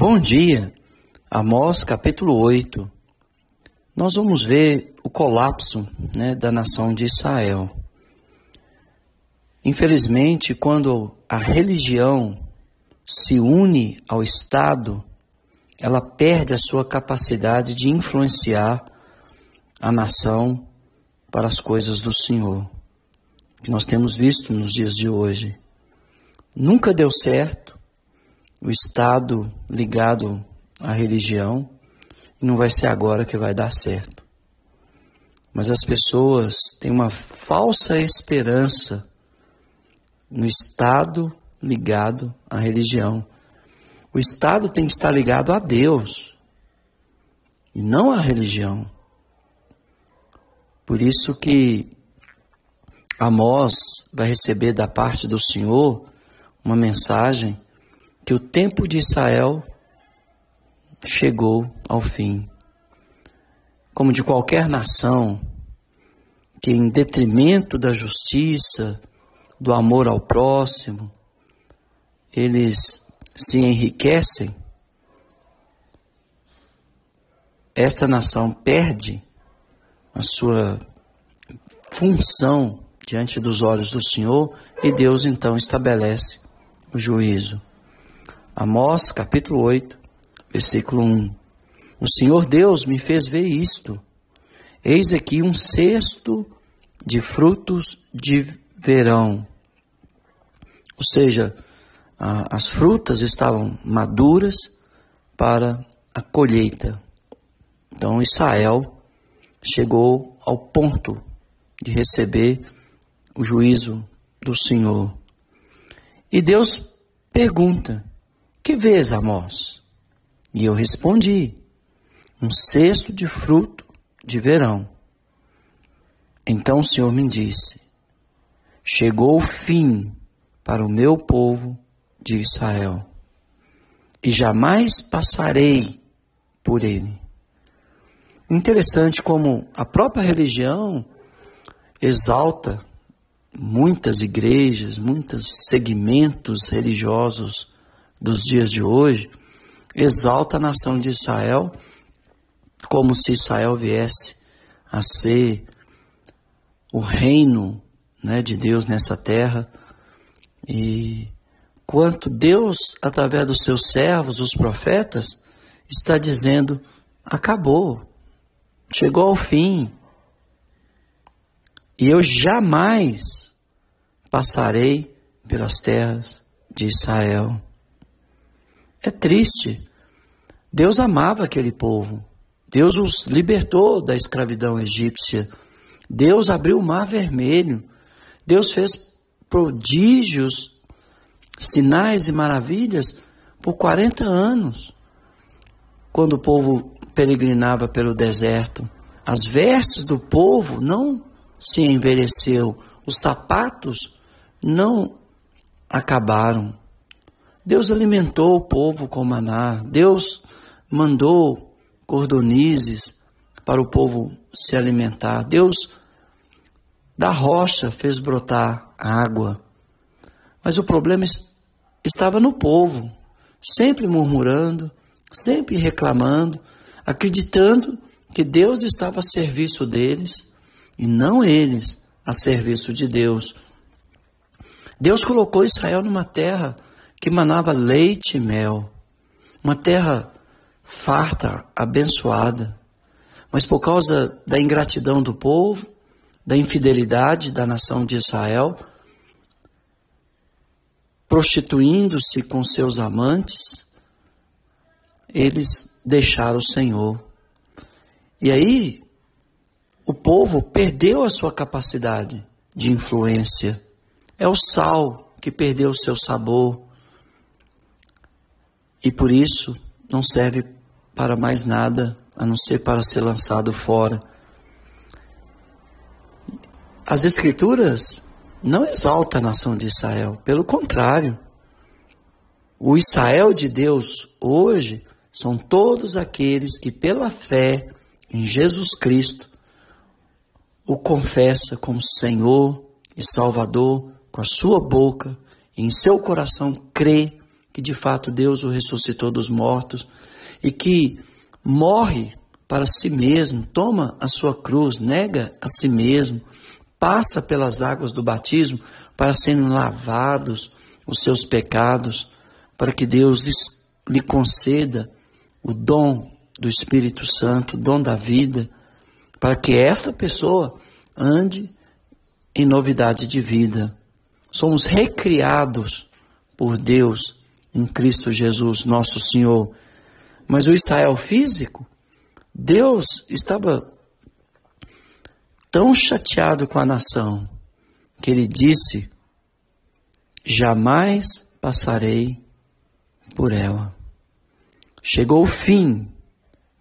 Bom dia, Amós capítulo 8. Nós vamos ver o colapso né, da nação de Israel. Infelizmente, quando a religião se une ao Estado, ela perde a sua capacidade de influenciar a nação para as coisas do Senhor, que nós temos visto nos dias de hoje. Nunca deu certo o Estado ligado à religião e não vai ser agora que vai dar certo. Mas as pessoas têm uma falsa esperança no Estado ligado à religião. O Estado tem que estar ligado a Deus e não à religião. Por isso que Amós vai receber da parte do Senhor uma mensagem que o tempo de Israel chegou ao fim. Como de qualquer nação que, em detrimento da justiça, do amor ao próximo, eles se enriquecem, esta nação perde a sua função diante dos olhos do Senhor e Deus então estabelece o juízo. Amós capítulo 8, versículo 1. O Senhor Deus me fez ver isto. Eis aqui um cesto de frutos de verão. Ou seja, a, as frutas estavam maduras para a colheita. Então Israel chegou ao ponto de receber o juízo do Senhor. E Deus pergunta: Que vês, Amós? E eu respondi: Um cesto de fruto de verão. Então o Senhor me disse: Chegou o fim para o meu povo de Israel, e jamais passarei por ele. Interessante como a própria religião exalta muitas igrejas, muitos segmentos religiosos dos dias de hoje, exalta a nação de Israel como se Israel viesse a ser o reino né, de Deus nessa terra. E quanto Deus, através dos seus servos, os profetas, está dizendo: acabou, chegou ao fim. E eu jamais passarei pelas terras de Israel. É triste. Deus amava aquele povo. Deus os libertou da escravidão egípcia. Deus abriu o mar vermelho. Deus fez prodígios, sinais e maravilhas por 40 anos. Quando o povo peregrinava pelo deserto, as vestes do povo não se envelheceu, os sapatos não acabaram. Deus alimentou o povo com maná. Deus mandou cordonizes para o povo se alimentar. Deus da rocha fez brotar água. Mas o problema estava no povo, sempre murmurando, sempre reclamando, acreditando que Deus estava a serviço deles e não eles a serviço de Deus. Deus colocou Israel numa terra que manava leite e mel, uma terra farta, abençoada. Mas por causa da ingratidão do povo, da infidelidade da nação de Israel, prostituindo-se com seus amantes, eles deixaram o Senhor. E aí, o povo perdeu a sua capacidade de influência é o sal que perdeu o seu sabor e por isso não serve para mais nada a não ser para ser lançado fora. As Escrituras não exaltam a nação de Israel, pelo contrário. O Israel de Deus hoje são todos aqueles que, pela fé em Jesus Cristo, o confessa como Senhor e Salvador com a sua boca e em seu coração crê que de fato Deus o ressuscitou dos mortos e que morre para si mesmo, toma a sua cruz, nega a si mesmo, passa pelas águas do batismo para serem lavados os seus pecados, para que Deus lhe conceda o dom do Espírito Santo, o dom da vida, para que esta pessoa ande em novidade de vida. Somos recriados por Deus em Cristo Jesus, nosso Senhor. Mas o Israel físico, Deus estava tão chateado com a nação que ele disse: Jamais passarei por ela. Chegou o fim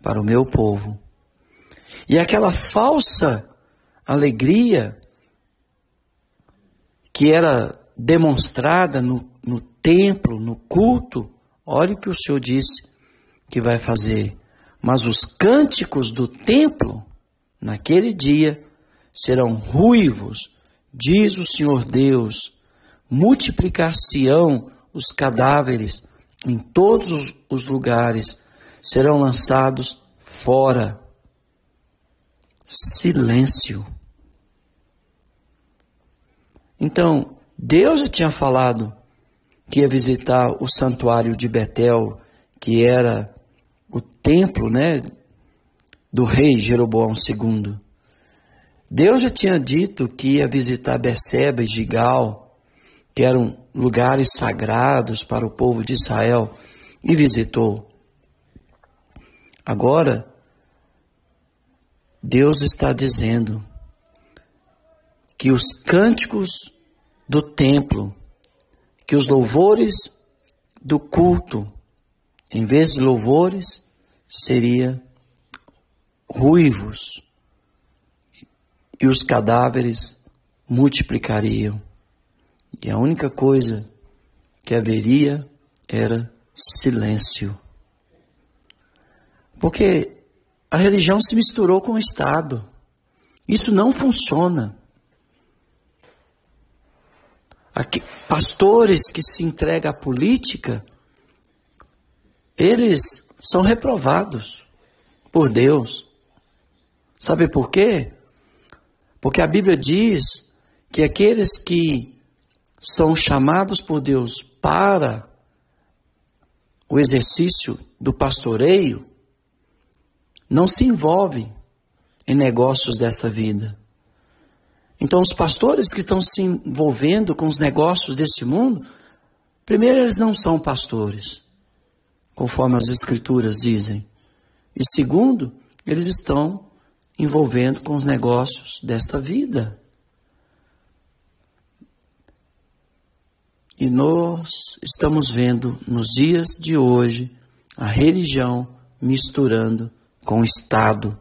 para o meu povo. E aquela falsa alegria que era demonstrada no, templo, no culto, olha o que o Senhor disse que vai fazer. Mas os cânticos do templo, naquele dia, serão ruivos, diz o Senhor Deus. Multiplicar-se-ão os cadáveres em todos os lugares, serão lançados fora. Silêncio. Então, Deus já tinha falado que ia visitar o santuário de Betel, que era o templo, né, do rei Jeroboão II. Deus já tinha dito que ia visitar Beceba e Gigal, que eram lugares sagrados para o povo de Israel, e visitou. Agora, Deus está dizendo que os cânticos do templo, que os louvores do culto, em vez de louvores, seria ruivos e os cadáveres multiplicariam. E a única coisa que haveria era silêncio. Porque a religião se misturou com o Estado. Isso não funciona. Aqui, pastores que se entregam à política, eles são reprovados por Deus. Sabe por quê? Porque a Bíblia diz que aqueles que são chamados por Deus para o exercício do pastoreio não se envolvem em negócios dessa vida. Então, os pastores que estão se envolvendo com os negócios desse mundo, primeiro, eles não são pastores, conforme as Escrituras dizem. E segundo, eles estão envolvendo com os negócios desta vida. E nós estamos vendo nos dias de hoje a religião misturando com o Estado.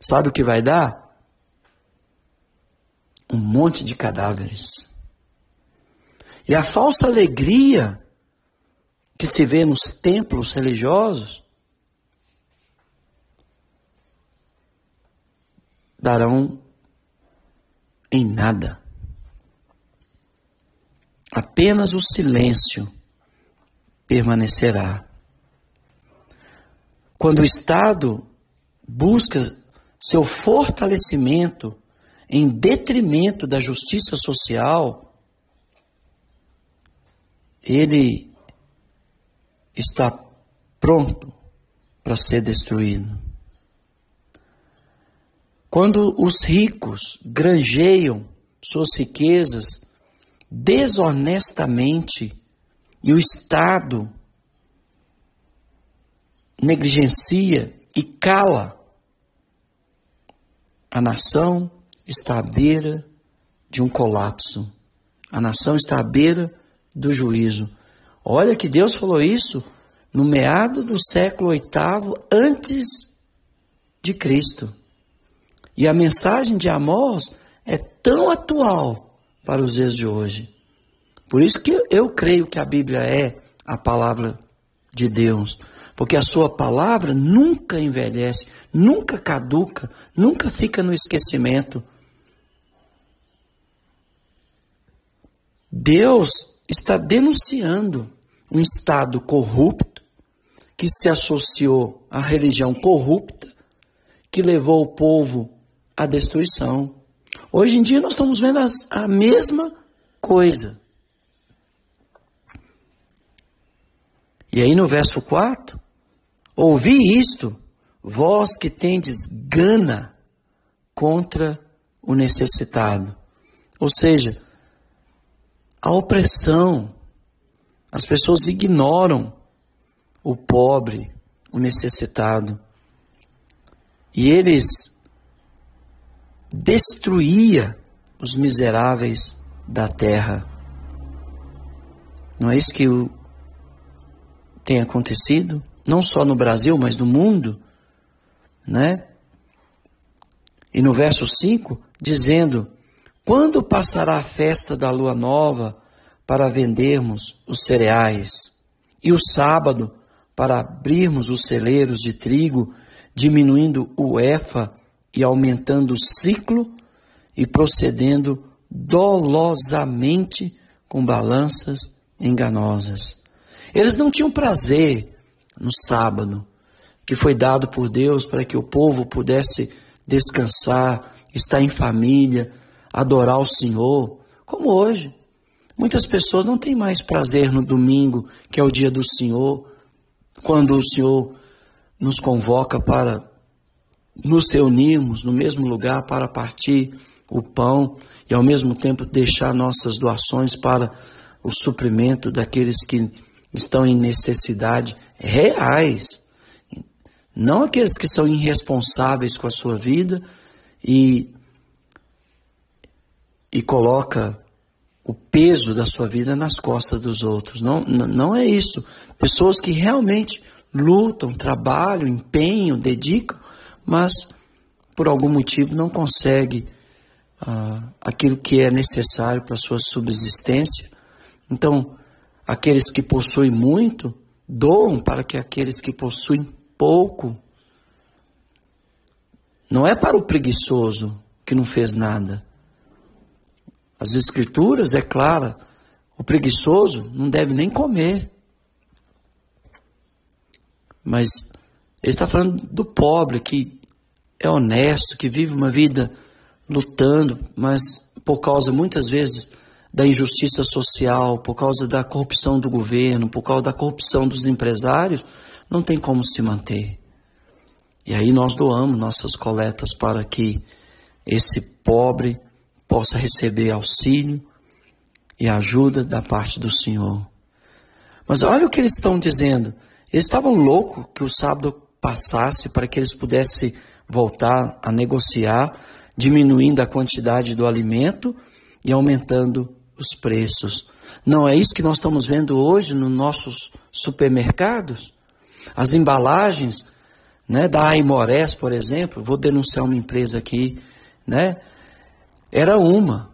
Sabe o que vai dar? Um monte de cadáveres. E a falsa alegria que se vê nos templos religiosos darão em nada. Apenas o silêncio permanecerá. Quando o Estado busca seu fortalecimento em detrimento da justiça social, ele está pronto para ser destruído. Quando os ricos granjeiam suas riquezas desonestamente e o Estado negligencia e cala a nação, está à beira de um colapso. A nação está à beira do juízo. Olha que Deus falou isso no meado do século VIII antes de Cristo. E a mensagem de Amós é tão atual para os dias de hoje. Por isso que eu creio que a Bíblia é a palavra de Deus. Porque a sua palavra nunca envelhece, nunca caduca, nunca fica no esquecimento. Deus está denunciando um Estado corrupto, que se associou à religião corrupta, que levou o povo à destruição. Hoje em dia nós estamos vendo as, a mesma coisa. E aí no verso 4, ouvi isto, vós que tendes gana contra o necessitado. Ou seja, a opressão, as pessoas ignoram o pobre, o necessitado. E eles destruía os miseráveis da terra. Não é isso que tem acontecido? Não só no Brasil, mas no mundo, né? E no verso 5, dizendo: Quando passará a festa da lua nova para vendermos os cereais, e o sábado para abrirmos os celeiros de trigo diminuindo o efa e aumentando o ciclo e procedendo dolosamente com balanças enganosas. Eles não tinham prazer no sábado, que foi dado por Deus para que o povo pudesse descansar, estar em família, adorar o Senhor, como hoje. Muitas pessoas não têm mais prazer no domingo, que é o dia do Senhor, quando o Senhor nos convoca para nos reunirmos no mesmo lugar para partir o pão e ao mesmo tempo deixar nossas doações para o suprimento daqueles que estão em necessidade reais. Não aqueles que são irresponsáveis com a sua vida e, e coloca o peso da sua vida nas costas dos outros. Não, não é isso. Pessoas que realmente lutam, trabalham, empenham, dedicam, mas por algum motivo não consegue ah, aquilo que é necessário para sua subsistência. Então, aqueles que possuem muito doam para que aqueles que possuem pouco. Não é para o preguiçoso que não fez nada. As escrituras é clara, o preguiçoso não deve nem comer. Mas ele está falando do pobre que é honesto, que vive uma vida lutando, mas por causa muitas vezes da injustiça social, por causa da corrupção do governo, por causa da corrupção dos empresários, não tem como se manter. E aí nós doamos nossas coletas para que esse pobre possa receber auxílio e ajuda da parte do Senhor. Mas olha o que eles estão dizendo. Eles estavam loucos que o sábado passasse para que eles pudessem voltar a negociar, diminuindo a quantidade do alimento e aumentando os preços. Não é isso que nós estamos vendo hoje nos nossos supermercados? As embalagens né, da Aimorés, por exemplo, vou denunciar uma empresa aqui, né? Era uma.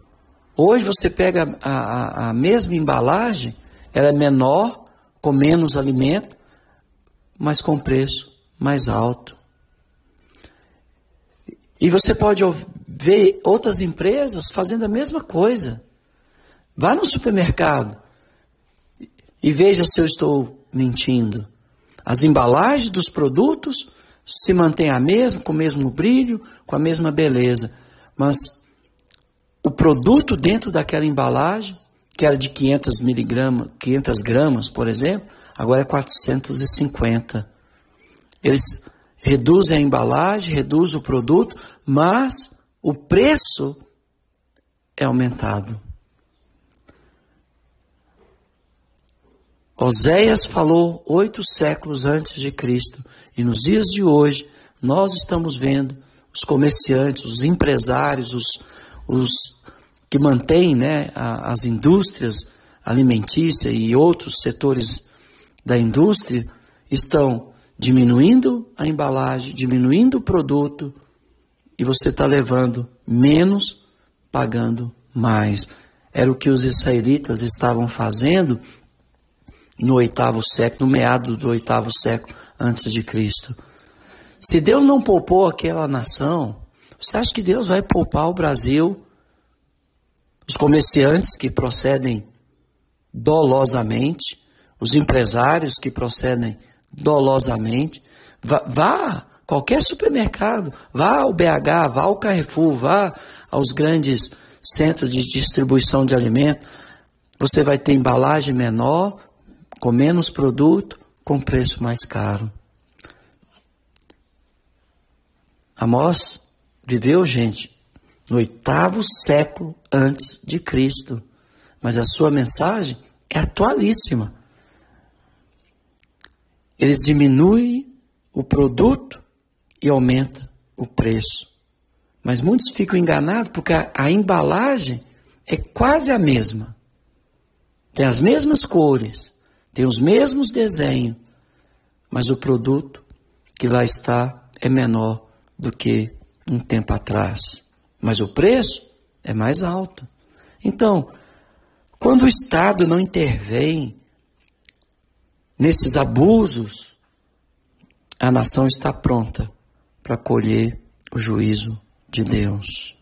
Hoje você pega a, a, a mesma embalagem, ela é menor, com menos alimento, mas com preço mais alto. E você pode ver outras empresas fazendo a mesma coisa. Vá no supermercado e veja se eu estou mentindo. As embalagens dos produtos se mantêm a mesma, com o mesmo brilho, com a mesma beleza, mas o produto dentro daquela embalagem, que era de 500 miligramas, 500 gramas, por exemplo, agora é 450. Eles reduzem a embalagem, reduzem o produto, mas o preço é aumentado. Oséias falou oito séculos antes de Cristo, e nos dias de hoje nós estamos vendo os comerciantes, os empresários, os, os que mantêm né, as indústrias alimentícias e outros setores da indústria estão diminuindo a embalagem, diminuindo o produto e você está levando menos, pagando mais. Era o que os israelitas estavam fazendo no oitavo século, no meado do oitavo século antes de Cristo. Se Deus não poupou aquela nação, você acha que Deus vai poupar o Brasil? Os comerciantes que procedem dolosamente, os empresários que procedem dolosamente. Vá, vá qualquer supermercado, vá ao BH, vá ao Carrefour, vá aos grandes centros de distribuição de alimentos. Você vai ter embalagem menor, com menos produto, com preço mais caro. Amós viveu, gente, no oitavo século antes de Cristo. Mas a sua mensagem é atualíssima. Eles diminuem o produto e aumentam o preço. Mas muitos ficam enganados porque a, a embalagem é quase a mesma. Tem as mesmas cores, tem os mesmos desenhos, mas o produto que lá está é menor do que um tempo atrás. Mas o preço é mais alto. Então, quando o Estado não intervém nesses abusos, a nação está pronta para colher o juízo de Deus.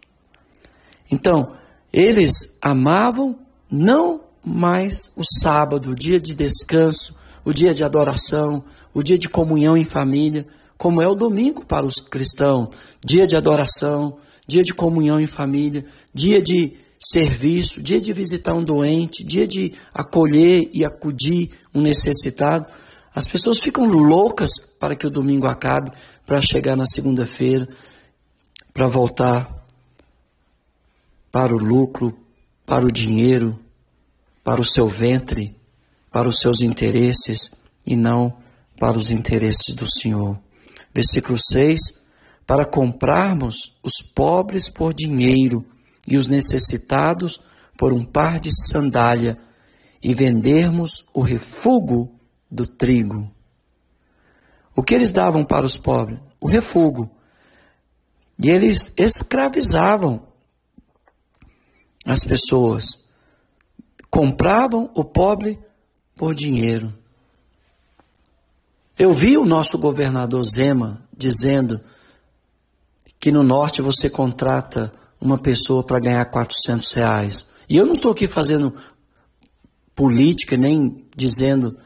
Então, eles amavam não mais o sábado, o dia de descanso, o dia de adoração, o dia de comunhão em família, como é o domingo para os cristãos, dia de adoração, dia de comunhão em família, dia de serviço, dia de visitar um doente, dia de acolher e acudir um necessitado. As pessoas ficam loucas para que o domingo acabe, para chegar na segunda-feira, para voltar para o lucro, para o dinheiro, para o seu ventre, para os seus interesses e não para os interesses do Senhor. Versículo 6: Para comprarmos os pobres por dinheiro e os necessitados por um par de sandália e vendermos o refúgio do trigo. O que eles davam para os pobres? O refúgio. E eles escravizavam as pessoas. Compravam o pobre por dinheiro. Eu vi o nosso governador Zema dizendo que no norte você contrata uma pessoa para ganhar 400 reais. E eu não estou aqui fazendo política, nem dizendo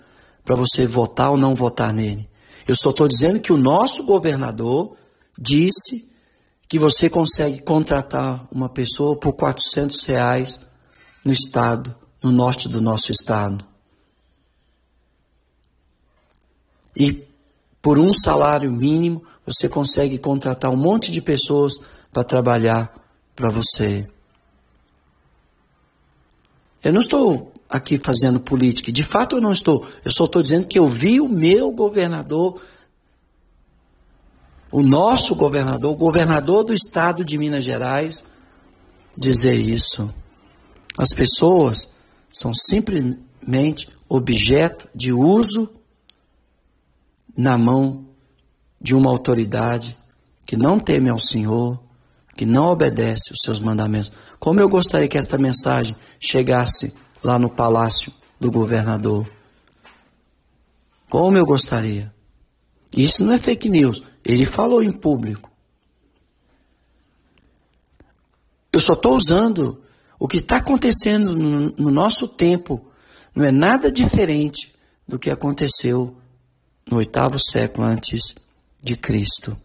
para você votar ou não votar nele. Eu só estou dizendo que o nosso governador disse que você consegue contratar uma pessoa por 400 reais no estado, no norte do nosso estado. E por um salário mínimo, você consegue contratar um monte de pessoas para trabalhar para você. Eu não estou aqui fazendo política, de fato eu não estou. Eu só estou dizendo que eu vi o meu governador, o nosso governador, o governador do estado de Minas Gerais, dizer isso. As pessoas são simplesmente objeto de uso na mão de uma autoridade que não teme ao Senhor, que não obedece os seus mandamentos. Como eu gostaria que esta mensagem chegasse lá no palácio do governador. Como eu gostaria. Isso não é fake news. Ele falou em público. Eu só estou usando o que está acontecendo no, no nosso tempo. Não é nada diferente do que aconteceu no oitavo século antes de Cristo.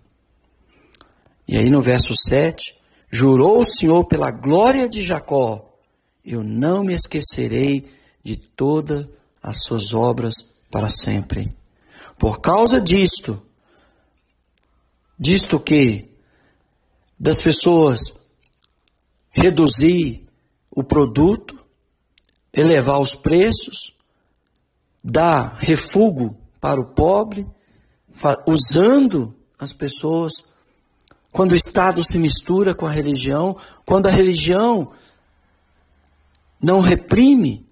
E aí no verso 7, jurou o Senhor pela glória de Jacó, eu não me esquecerei de todas as suas obras para sempre. Por causa disto, disto que das pessoas reduzir o produto, elevar os preços, dar refúgio para o pobre, usando as pessoas. Quando o Estado se mistura com a religião, quando a religião não reprime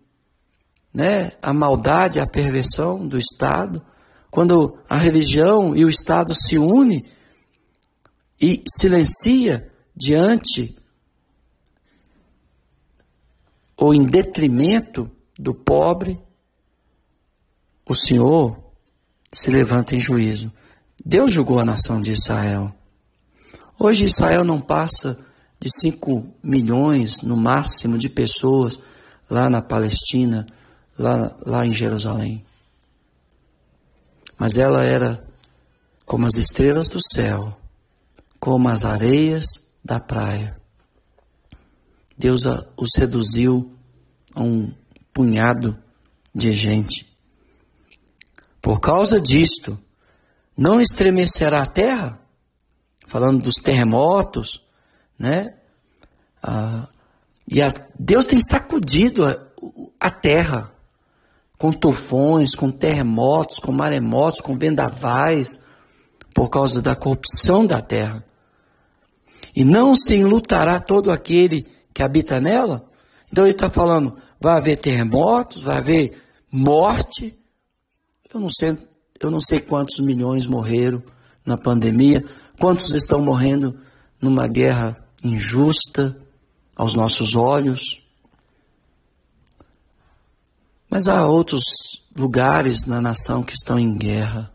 né, a maldade, a perversão do Estado, quando a religião e o Estado se unem e silencia diante ou em detrimento do pobre, o Senhor se levanta em juízo. Deus julgou a nação de Israel. Hoje Israel não passa de 5 milhões, no máximo, de pessoas lá na Palestina, lá, lá em Jerusalém. mas ela era como as estrelas do céu, como as areias da praia. Deus os reduziu a um punhado de gente. Por causa disto, não estremecerá a terra? Falando dos terremotos, né? Ah, e a, Deus tem sacudido a, a terra com tufões, com terremotos, com maremotos, com vendavais, por causa da corrupção da terra. E não se enlutará todo aquele que habita nela? Então ele está falando, vai haver terremotos, vai haver morte. Eu não sei, eu não sei quantos milhões morreram na pandemia, quantos estão morrendo numa guerra injusta aos nossos olhos. Mas há outros lugares na nação que estão em guerra.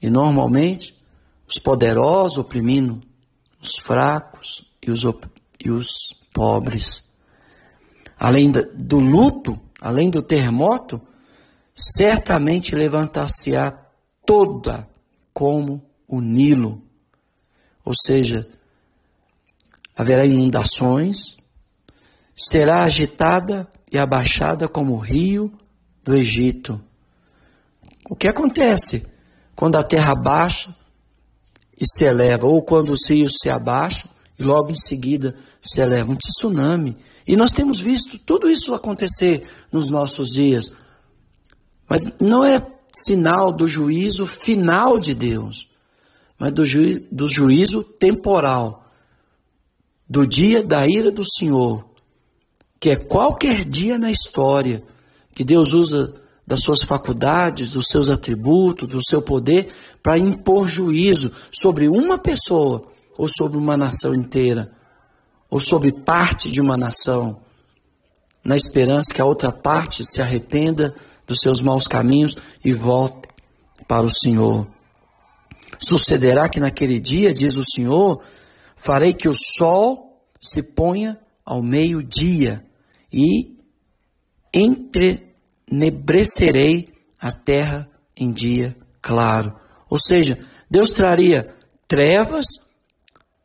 E normalmente os poderosos oprimindo os fracos e os, e os pobres. Além do luto, além do terremoto, certamente levantar-se-á toda como o Nilo. Ou seja, haverá inundações, será agitada e abaixada como o rio do Egito. O que acontece quando a terra baixa e se eleva, ou quando os rios se abaixam e logo em seguida se eleva um tsunami. E nós temos visto tudo isso acontecer nos nossos dias. Mas não é sinal do juízo final de Deus, mas do, ju do juízo temporal, do dia da ira do Senhor, que é qualquer dia na história que Deus usa das suas faculdades, dos seus atributos, do seu poder, para impor juízo sobre uma pessoa ou sobre uma nação inteira ou sobre parte de uma nação, na esperança que a outra parte se arrependa dos seus maus caminhos e volte para o Senhor. Sucederá que naquele dia, diz o Senhor, farei que o sol se ponha ao meio-dia e entrenebrecerei a terra em dia claro. Ou seja, Deus traria trevas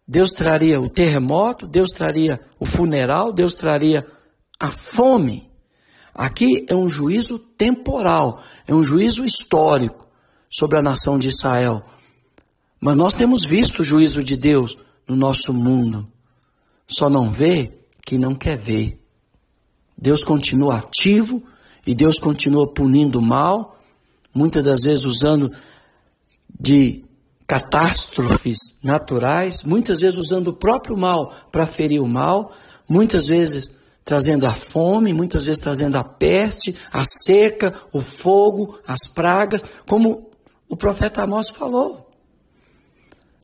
Deus traria o terremoto, Deus traria o funeral, Deus traria a fome. Aqui é um juízo temporal, é um juízo histórico sobre a nação de Israel. Mas nós temos visto o juízo de Deus no nosso mundo. Só não vê quem não quer ver. Deus continua ativo e Deus continua punindo o mal, muitas das vezes usando de catástrofes naturais, muitas vezes usando o próprio mal para ferir o mal, muitas vezes trazendo a fome, muitas vezes trazendo a peste, a seca, o fogo, as pragas, como o profeta Amós falou.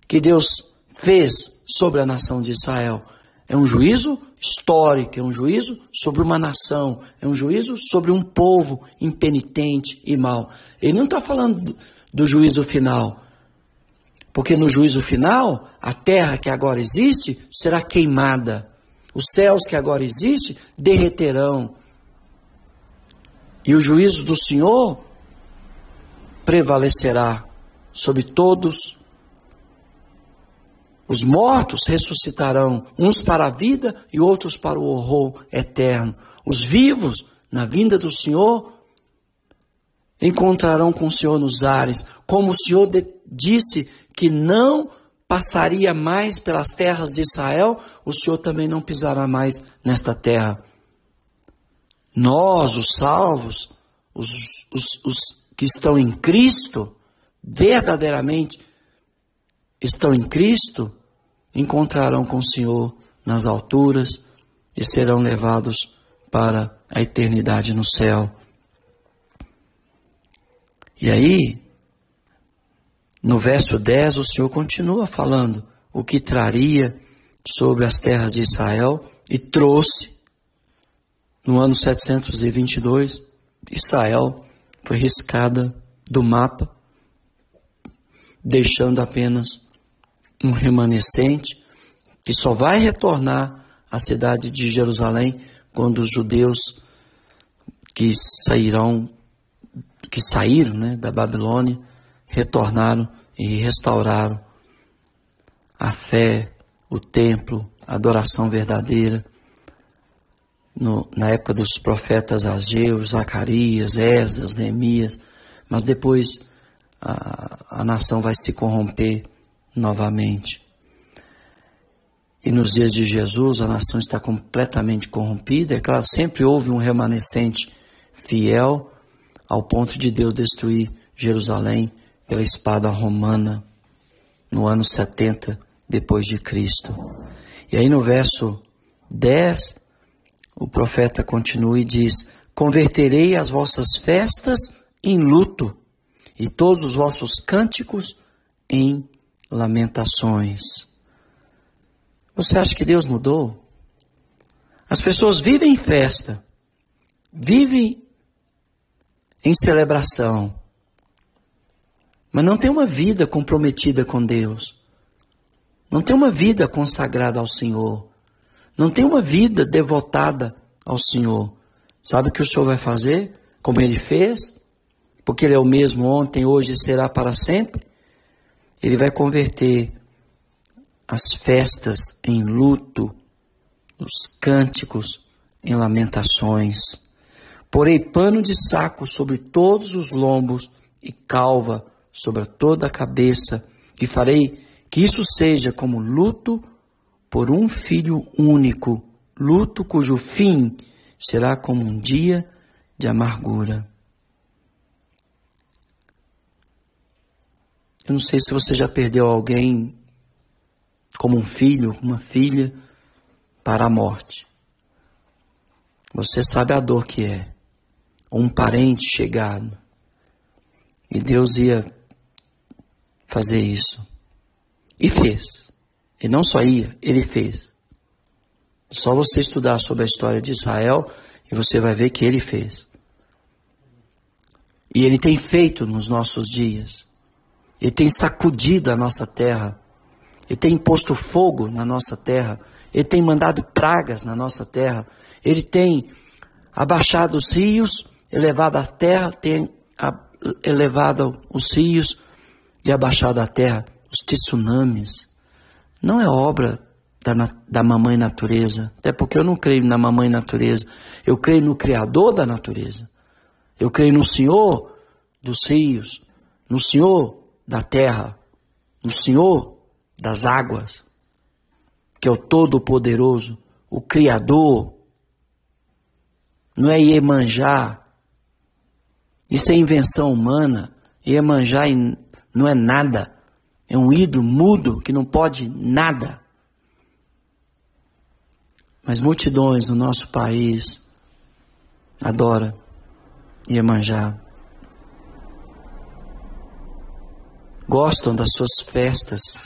Que Deus fez sobre a nação de Israel. É um juízo histórico, é um juízo sobre uma nação, é um juízo sobre um povo impenitente e mau. Ele não está falando do juízo final, porque no juízo final, a terra que agora existe será queimada. Os céus que agora existem derreterão. E o juízo do Senhor prevalecerá sobre todos. Os mortos ressuscitarão, uns para a vida e outros para o horror eterno. Os vivos, na vinda do Senhor, encontrarão com o Senhor nos ares, como o Senhor disse que não passaria mais pelas terras de Israel, o Senhor também não pisará mais nesta terra. Nós, os salvos, os, os, os que estão em Cristo, verdadeiramente estão em Cristo, encontrarão com o Senhor nas alturas e serão levados para a eternidade no céu. E aí, no verso 10, o Senhor continua falando o que traria sobre as terras de Israel e trouxe no ano 722, Israel foi riscada do mapa, deixando apenas um remanescente que só vai retornar à cidade de Jerusalém quando os judeus que sairão que saíram né, da Babilônia, retornaram e restauraram a fé, o templo, a adoração verdadeira. No, na época dos profetas Ageu, Zacarias, Esdras, Neemias, mas depois a, a nação vai se corromper novamente. E nos dias de Jesus a nação está completamente corrompida. É claro, sempre houve um remanescente fiel ao ponto de Deus destruir Jerusalém pela espada romana no ano 70 depois de Cristo. E aí no verso 10, o profeta continua e diz: Converterei as vossas festas em luto e todos os vossos cânticos em lamentações. Você acha que Deus mudou? As pessoas vivem em festa, vivem em celebração, mas não tem uma vida comprometida com Deus, não tem uma vida consagrada ao Senhor, não tem uma vida devotada ao Senhor. Sabe o que o Senhor vai fazer? Como ele fez? Porque ele é o mesmo ontem, hoje e será para sempre. Ele vai converter as festas em luto, os cânticos em lamentações. Porei pano de saco sobre todos os lombos e calva sobre toda a cabeça, e farei que isso seja como luto por um filho único, luto cujo fim será como um dia de amargura. Eu não sei se você já perdeu alguém como um filho, uma filha, para a morte. Você sabe a dor que é. Um parente chegado. E Deus ia fazer isso. E fez. E não só ia, ele fez. Só você estudar sobre a história de Israel e você vai ver que ele fez. E ele tem feito nos nossos dias. Ele tem sacudido a nossa terra ele tem posto fogo na nossa terra. Ele tem mandado pragas na nossa terra. Ele tem abaixado os rios, elevado a terra, tem elevado os rios e abaixado a terra. Os tsunamis. Não é obra da, da mamãe natureza. Até porque eu não creio na mamãe natureza. Eu creio no Criador da natureza. Eu creio no Senhor dos rios, no Senhor da terra, no Senhor das águas, que é o Todo-Poderoso, o Criador. Não é Iemanjá. Isso é invenção humana. Iemanjá não é nada. É um ídolo mudo que não pode nada. Mas multidões no nosso país adora Iemanjá. Gostam das suas festas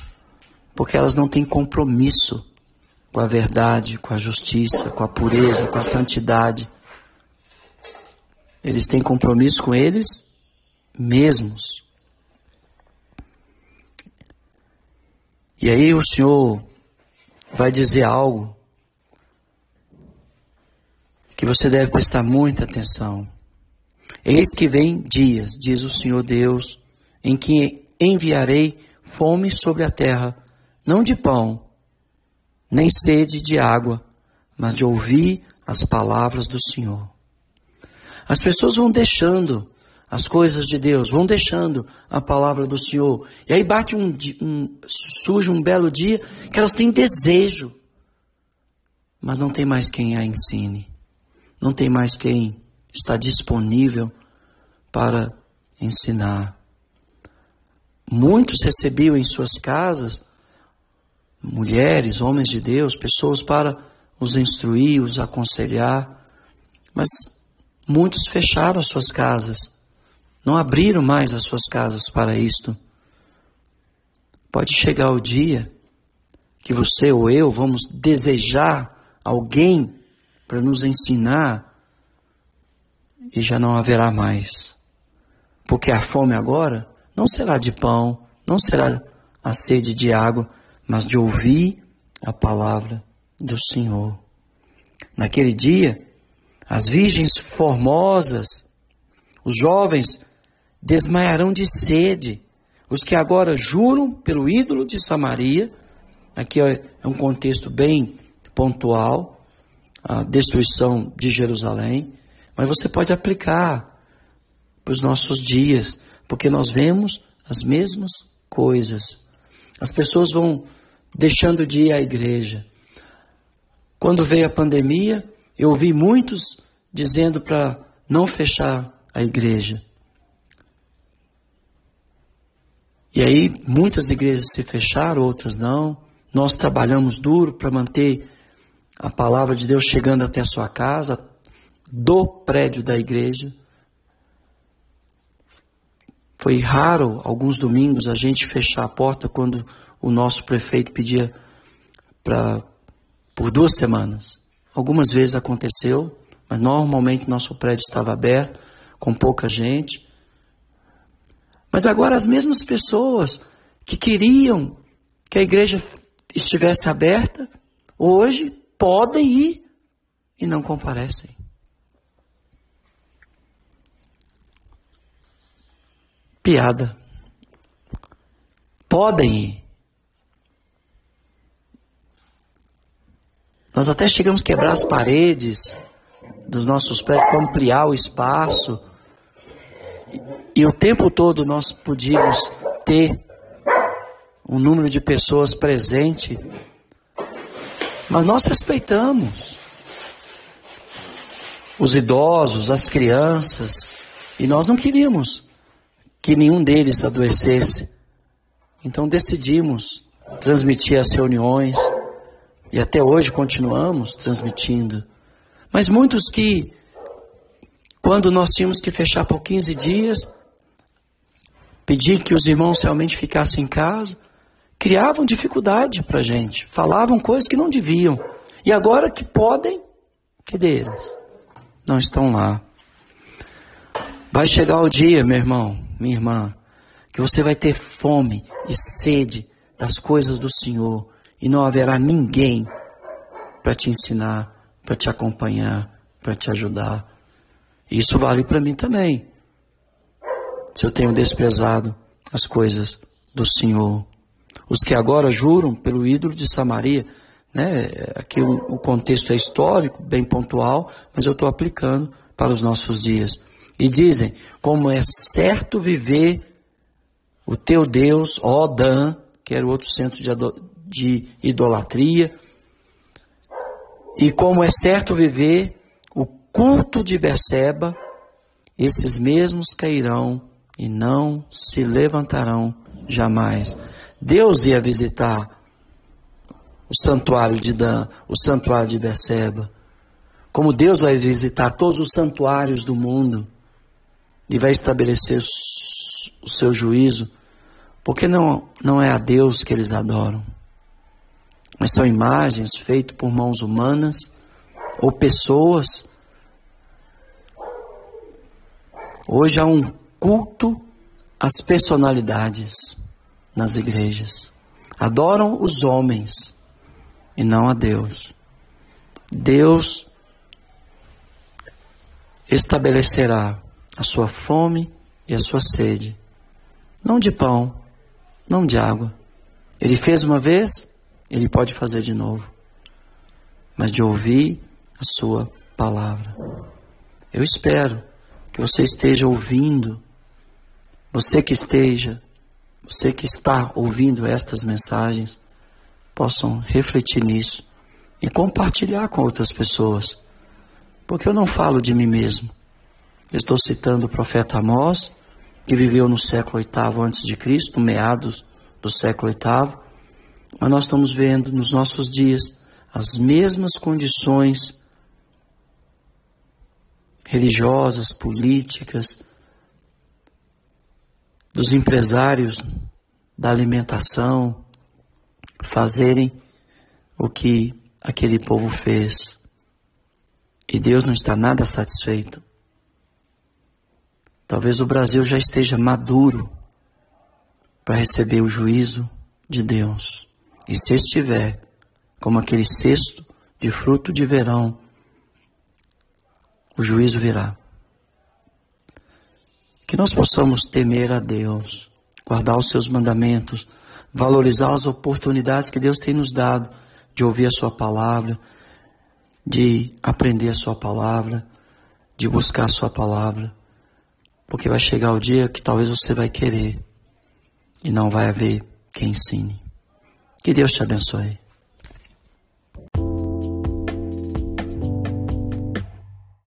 porque elas não têm compromisso com a verdade, com a justiça, com a pureza, com a santidade. Eles têm compromisso com eles mesmos. E aí o Senhor vai dizer algo que você deve prestar muita atenção. Eis que vem dias, diz o Senhor Deus, em que enviarei fome sobre a terra não de pão, nem sede de água, mas de ouvir as palavras do Senhor. As pessoas vão deixando as coisas de Deus, vão deixando a palavra do Senhor. E aí bate um, um surge um belo dia que elas têm desejo, mas não tem mais quem a ensine. Não tem mais quem está disponível para ensinar. Muitos recebiam em suas casas mulheres, homens de Deus, pessoas para os instruir, os aconselhar, mas muitos fecharam as suas casas, não abriram mais as suas casas para isto. Pode chegar o dia que você ou eu vamos desejar alguém para nos ensinar e já não haverá mais. Porque a fome agora não será de pão, não será a sede de água, mas de ouvir a palavra do Senhor. Naquele dia, as virgens formosas, os jovens desmaiarão de sede. Os que agora juram pelo ídolo de Samaria, aqui é um contexto bem pontual, a destruição de Jerusalém, mas você pode aplicar para os nossos dias, porque nós vemos as mesmas coisas. As pessoas vão deixando de ir à igreja. Quando veio a pandemia, eu ouvi muitos dizendo para não fechar a igreja. E aí muitas igrejas se fecharam, outras não. Nós trabalhamos duro para manter a palavra de Deus chegando até a sua casa, do prédio da igreja. Foi raro, alguns domingos, a gente fechar a porta quando o nosso prefeito pedia para por duas semanas. Algumas vezes aconteceu, mas normalmente nosso prédio estava aberto, com pouca gente. Mas agora as mesmas pessoas que queriam que a igreja estivesse aberta, hoje podem ir e não comparecem. Piada. Podem ir. Nós até chegamos a quebrar as paredes dos nossos prédios para ampliar o espaço. E, o tempo todo nós podíamos ter um número de pessoas presente. Mas nós respeitamos os idosos, as crianças, e nós não queríamos que nenhum deles adoecesse. Então decidimos transmitir as reuniões e até hoje continuamos transmitindo. Mas muitos que, quando nós tínhamos que fechar por 15 dias, pedir que os irmãos realmente ficassem em casa, criavam dificuldade para a gente, falavam coisas que não deviam. E agora que podem, que deles? Não estão lá. Vai chegar o dia, meu irmão, minha irmã, que você vai ter fome e sede das coisas do Senhor e não haverá ninguém para te ensinar, para te acompanhar, para te ajudar. Isso vale para mim também. Se eu tenho desprezado as coisas do Senhor. Os que agora juram pelo ídolo de Samaria, né? Aqui o, o contexto é histórico, bem pontual, mas eu estou aplicando para os nossos dias. E dizem: como é certo viver o teu Deus, ó Dan, que era o outro centro de, de idolatria, e como é certo viver culto de Berseba, esses mesmos cairão e não se levantarão jamais. Deus ia visitar o santuário de Dan, o santuário de Berseba. Como Deus vai visitar todos os santuários do mundo e vai estabelecer o seu juízo, porque não, não é a Deus que eles adoram, mas são imagens feitas por mãos humanas ou pessoas. Hoje há um culto às personalidades nas igrejas. Adoram os homens e não a Deus. Deus estabelecerá a sua fome e a sua sede. Não de pão, não de água. Ele fez uma vez, ele pode fazer de novo. Mas de ouvir a sua palavra. Eu espero que você esteja ouvindo, você que esteja, você que está ouvindo estas mensagens, possam refletir nisso e compartilhar com outras pessoas. Porque eu não falo de mim mesmo. Estou citando o profeta Amós, que viveu no século VIII antes de Cristo, meados do século VIII, mas nós estamos vendo nos nossos dias as mesmas condições religiosas, políticas, dos empresários da alimentação fazerem o que aquele povo fez. E Deus não está nada satisfeito. Talvez o Brasil já esteja maduro para receber o juízo de Deus. E se estiver como aquele cesto de fruto de verão, o juízo virá. Que nós possamos temer a Deus, guardar os seus mandamentos, valorizar as oportunidades que Deus tem nos dado de ouvir a Sua palavra, de aprender a Sua palavra, de buscar a Sua palavra. Porque vai chegar o dia que talvez você vai querer e não vai haver quem ensine. Que Deus te abençoe.